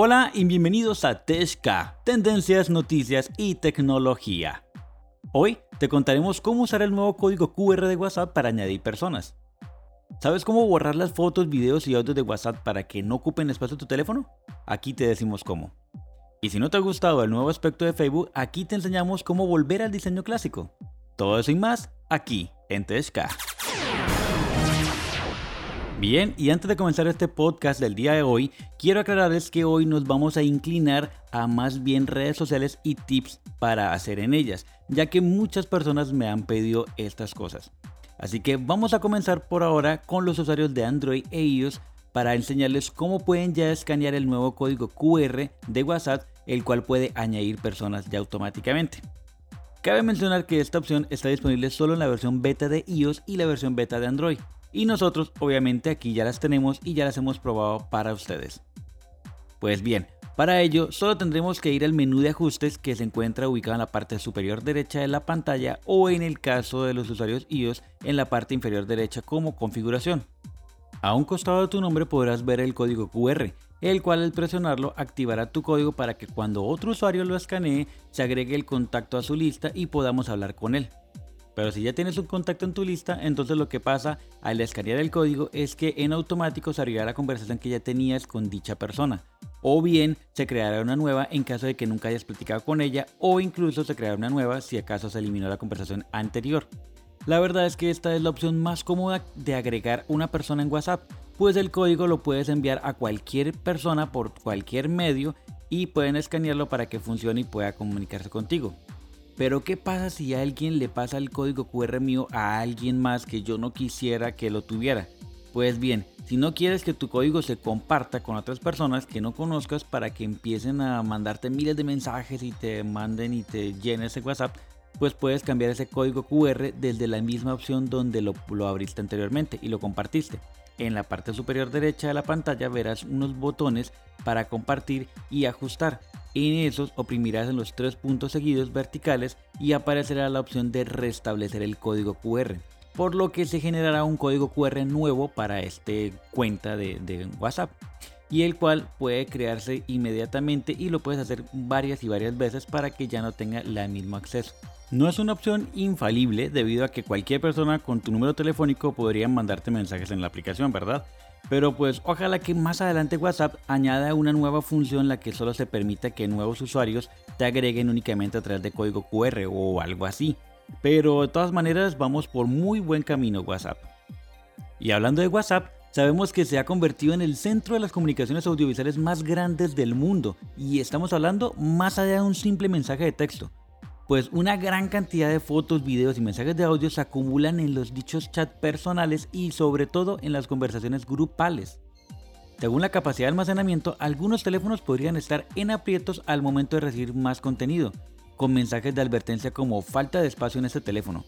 Hola y bienvenidos a Teshka, tendencias, noticias y tecnología. Hoy te contaremos cómo usar el nuevo código QR de WhatsApp para añadir personas. ¿Sabes cómo borrar las fotos, videos y audios de WhatsApp para que no ocupen espacio en tu teléfono? Aquí te decimos cómo. Y si no te ha gustado el nuevo aspecto de Facebook, aquí te enseñamos cómo volver al diseño clásico. Todo eso y más aquí en Teshka. Bien, y antes de comenzar este podcast del día de hoy, quiero aclararles que hoy nos vamos a inclinar a más bien redes sociales y tips para hacer en ellas, ya que muchas personas me han pedido estas cosas. Así que vamos a comenzar por ahora con los usuarios de Android e iOS para enseñarles cómo pueden ya escanear el nuevo código QR de WhatsApp, el cual puede añadir personas ya automáticamente. Cabe mencionar que esta opción está disponible solo en la versión beta de iOS y la versión beta de Android. Y nosotros obviamente aquí ya las tenemos y ya las hemos probado para ustedes. Pues bien, para ello solo tendremos que ir al menú de ajustes que se encuentra ubicado en la parte superior derecha de la pantalla o en el caso de los usuarios iOS en la parte inferior derecha como configuración. A un costado de tu nombre podrás ver el código QR, el cual al presionarlo activará tu código para que cuando otro usuario lo escanee se agregue el contacto a su lista y podamos hablar con él. Pero si ya tienes un contacto en tu lista, entonces lo que pasa al escanear el código es que en automático se abrirá la conversación que ya tenías con dicha persona. O bien se creará una nueva en caso de que nunca hayas platicado con ella o incluso se creará una nueva si acaso se eliminó la conversación anterior. La verdad es que esta es la opción más cómoda de agregar una persona en WhatsApp, pues el código lo puedes enviar a cualquier persona por cualquier medio y pueden escanearlo para que funcione y pueda comunicarse contigo. Pero ¿qué pasa si alguien le pasa el código QR mío a alguien más que yo no quisiera que lo tuviera? Pues bien, si no quieres que tu código se comparta con otras personas que no conozcas para que empiecen a mandarte miles de mensajes y te manden y te llenen ese WhatsApp, pues puedes cambiar ese código QR desde la misma opción donde lo abriste anteriormente y lo compartiste. En la parte superior derecha de la pantalla verás unos botones para compartir y ajustar. En esos oprimirás en los tres puntos seguidos verticales y aparecerá la opción de restablecer el código QR, por lo que se generará un código QR nuevo para esta cuenta de, WhatsApp y el cual puede crearse inmediatamente y lo puedes hacer varias y varias veces para que ya no tenga el mismo acceso. No es una opción infalible debido a que cualquier persona con tu número telefónico podría mandarte mensajes en la aplicación, ¿verdad? Pero pues ojalá que más adelante WhatsApp añada una nueva función la que solo se permita que nuevos usuarios te agreguen únicamente a través de código QR o algo así. Pero de todas maneras vamos por muy buen camino WhatsApp. Y hablando de WhatsApp, sabemos que se ha convertido en el centro de las comunicaciones audiovisuales más grandes del mundo y estamos hablando más allá de un simple mensaje de texto pues una gran cantidad de fotos, videos y mensajes de audio se acumulan en los dichos chats personales y sobre todo en las conversaciones grupales. Según la capacidad de almacenamiento, algunos teléfonos podrían estar en aprietos al momento de recibir más contenido, con mensajes de advertencia como falta de espacio en este teléfono.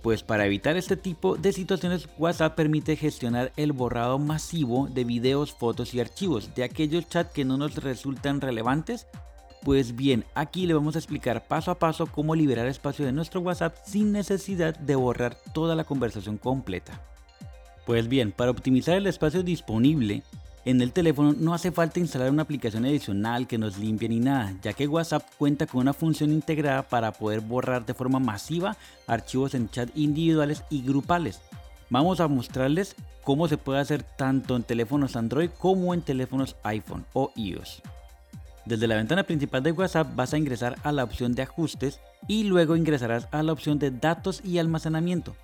Pues para evitar este tipo de situaciones, WhatsApp permite gestionar el borrado masivo de videos, fotos y archivos de aquellos chats que no nos resultan relevantes pues bien, aquí le vamos a explicar paso a paso cómo liberar espacio de nuestro WhatsApp sin necesidad de borrar toda la conversación completa. Pues bien, para optimizar el espacio disponible en el teléfono no hace falta instalar una aplicación adicional que nos limpie ni nada, ya que WhatsApp cuenta con una función integrada para poder borrar de forma masiva archivos en chat individuales y grupales. Vamos a mostrarles cómo se puede hacer tanto en teléfonos Android como en teléfonos iPhone o iOS. Desde la ventana principal de WhatsApp vas a ingresar a la opción de ajustes y luego ingresarás a la opción de datos y almacenamiento.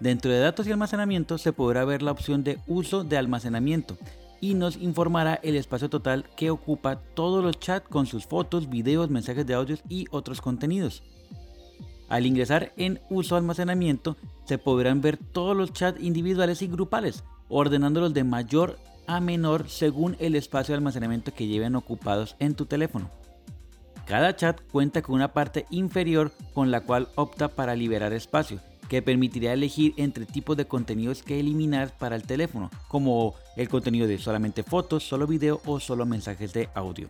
Dentro de datos y almacenamiento se podrá ver la opción de uso de almacenamiento y nos informará el espacio total que ocupa todos los chats con sus fotos, videos, mensajes de audios y otros contenidos. Al ingresar en uso almacenamiento se podrán ver todos los chats individuales y grupales, ordenándolos de mayor a menor según el espacio de almacenamiento que lleven ocupados en tu teléfono. Cada chat cuenta con una parte inferior con la cual opta para liberar espacio, que permitirá elegir entre tipos de contenidos que eliminar para el teléfono, como el contenido de solamente fotos, solo video o solo mensajes de audio.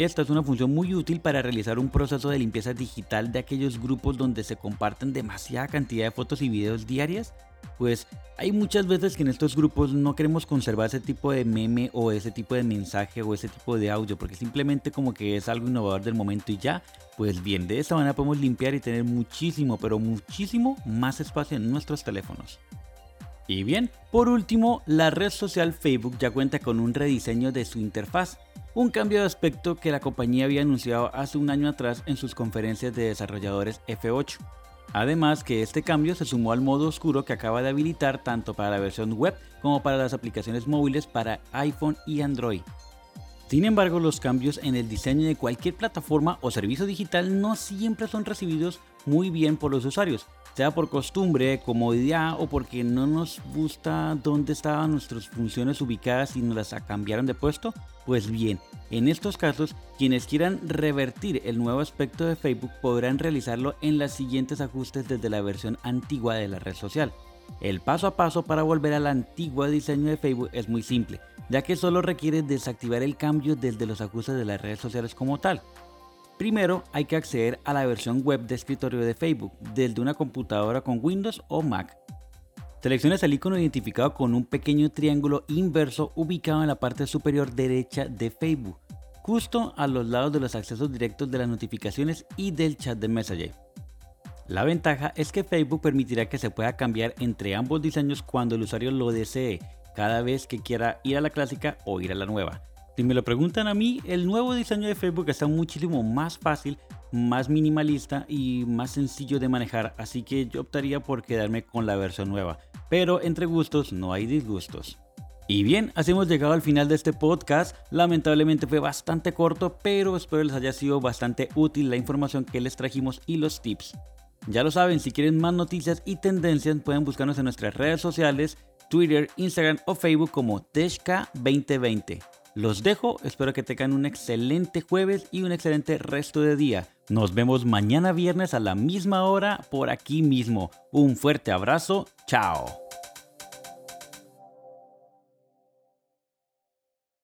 Esta es una función muy útil para realizar un proceso de limpieza digital de aquellos grupos donde se comparten demasiada cantidad de fotos y videos diarias. Pues hay muchas veces que en estos grupos no queremos conservar ese tipo de meme o ese tipo de mensaje o ese tipo de audio porque simplemente como que es algo innovador del momento y ya. Pues bien, de esta manera podemos limpiar y tener muchísimo, pero muchísimo más espacio en nuestros teléfonos. Y bien, por último, la red social Facebook ya cuenta con un rediseño de su interfaz un cambio de aspecto que la compañía había anunciado hace un año atrás en sus conferencias de desarrolladores F8. Además que este cambio se sumó al modo oscuro que acaba de habilitar tanto para la versión web como para las aplicaciones móviles para iPhone y Android. Sin embargo, los cambios en el diseño de cualquier plataforma o servicio digital no siempre son recibidos muy bien por los usuarios, sea por costumbre, comodidad o porque no nos gusta dónde estaban nuestras funciones ubicadas y nos las cambiaron de puesto. Pues bien, en estos casos, quienes quieran revertir el nuevo aspecto de Facebook podrán realizarlo en los siguientes ajustes desde la versión antigua de la red social. El paso a paso para volver al antiguo diseño de Facebook es muy simple, ya que solo requiere desactivar el cambio desde los ajustes de las redes sociales como tal. Primero hay que acceder a la versión web de escritorio de Facebook desde una computadora con Windows o Mac. Selecciones el icono identificado con un pequeño triángulo inverso ubicado en la parte superior derecha de Facebook, justo a los lados de los accesos directos de las notificaciones y del chat de Messenger. La ventaja es que Facebook permitirá que se pueda cambiar entre ambos diseños cuando el usuario lo desee, cada vez que quiera ir a la clásica o ir a la nueva. Si me lo preguntan a mí, el nuevo diseño de Facebook está muchísimo más fácil, más minimalista y más sencillo de manejar, así que yo optaría por quedarme con la versión nueva. Pero entre gustos no hay disgustos. Y bien, así hemos llegado al final de este podcast. Lamentablemente fue bastante corto, pero espero les haya sido bastante útil la información que les trajimos y los tips. Ya lo saben, si quieren más noticias y tendencias pueden buscarnos en nuestras redes sociales, Twitter, Instagram o Facebook como Teshka2020. Los dejo, espero que tengan un excelente jueves y un excelente resto de día. Nos vemos mañana viernes a la misma hora por aquí mismo. Un fuerte abrazo, chao.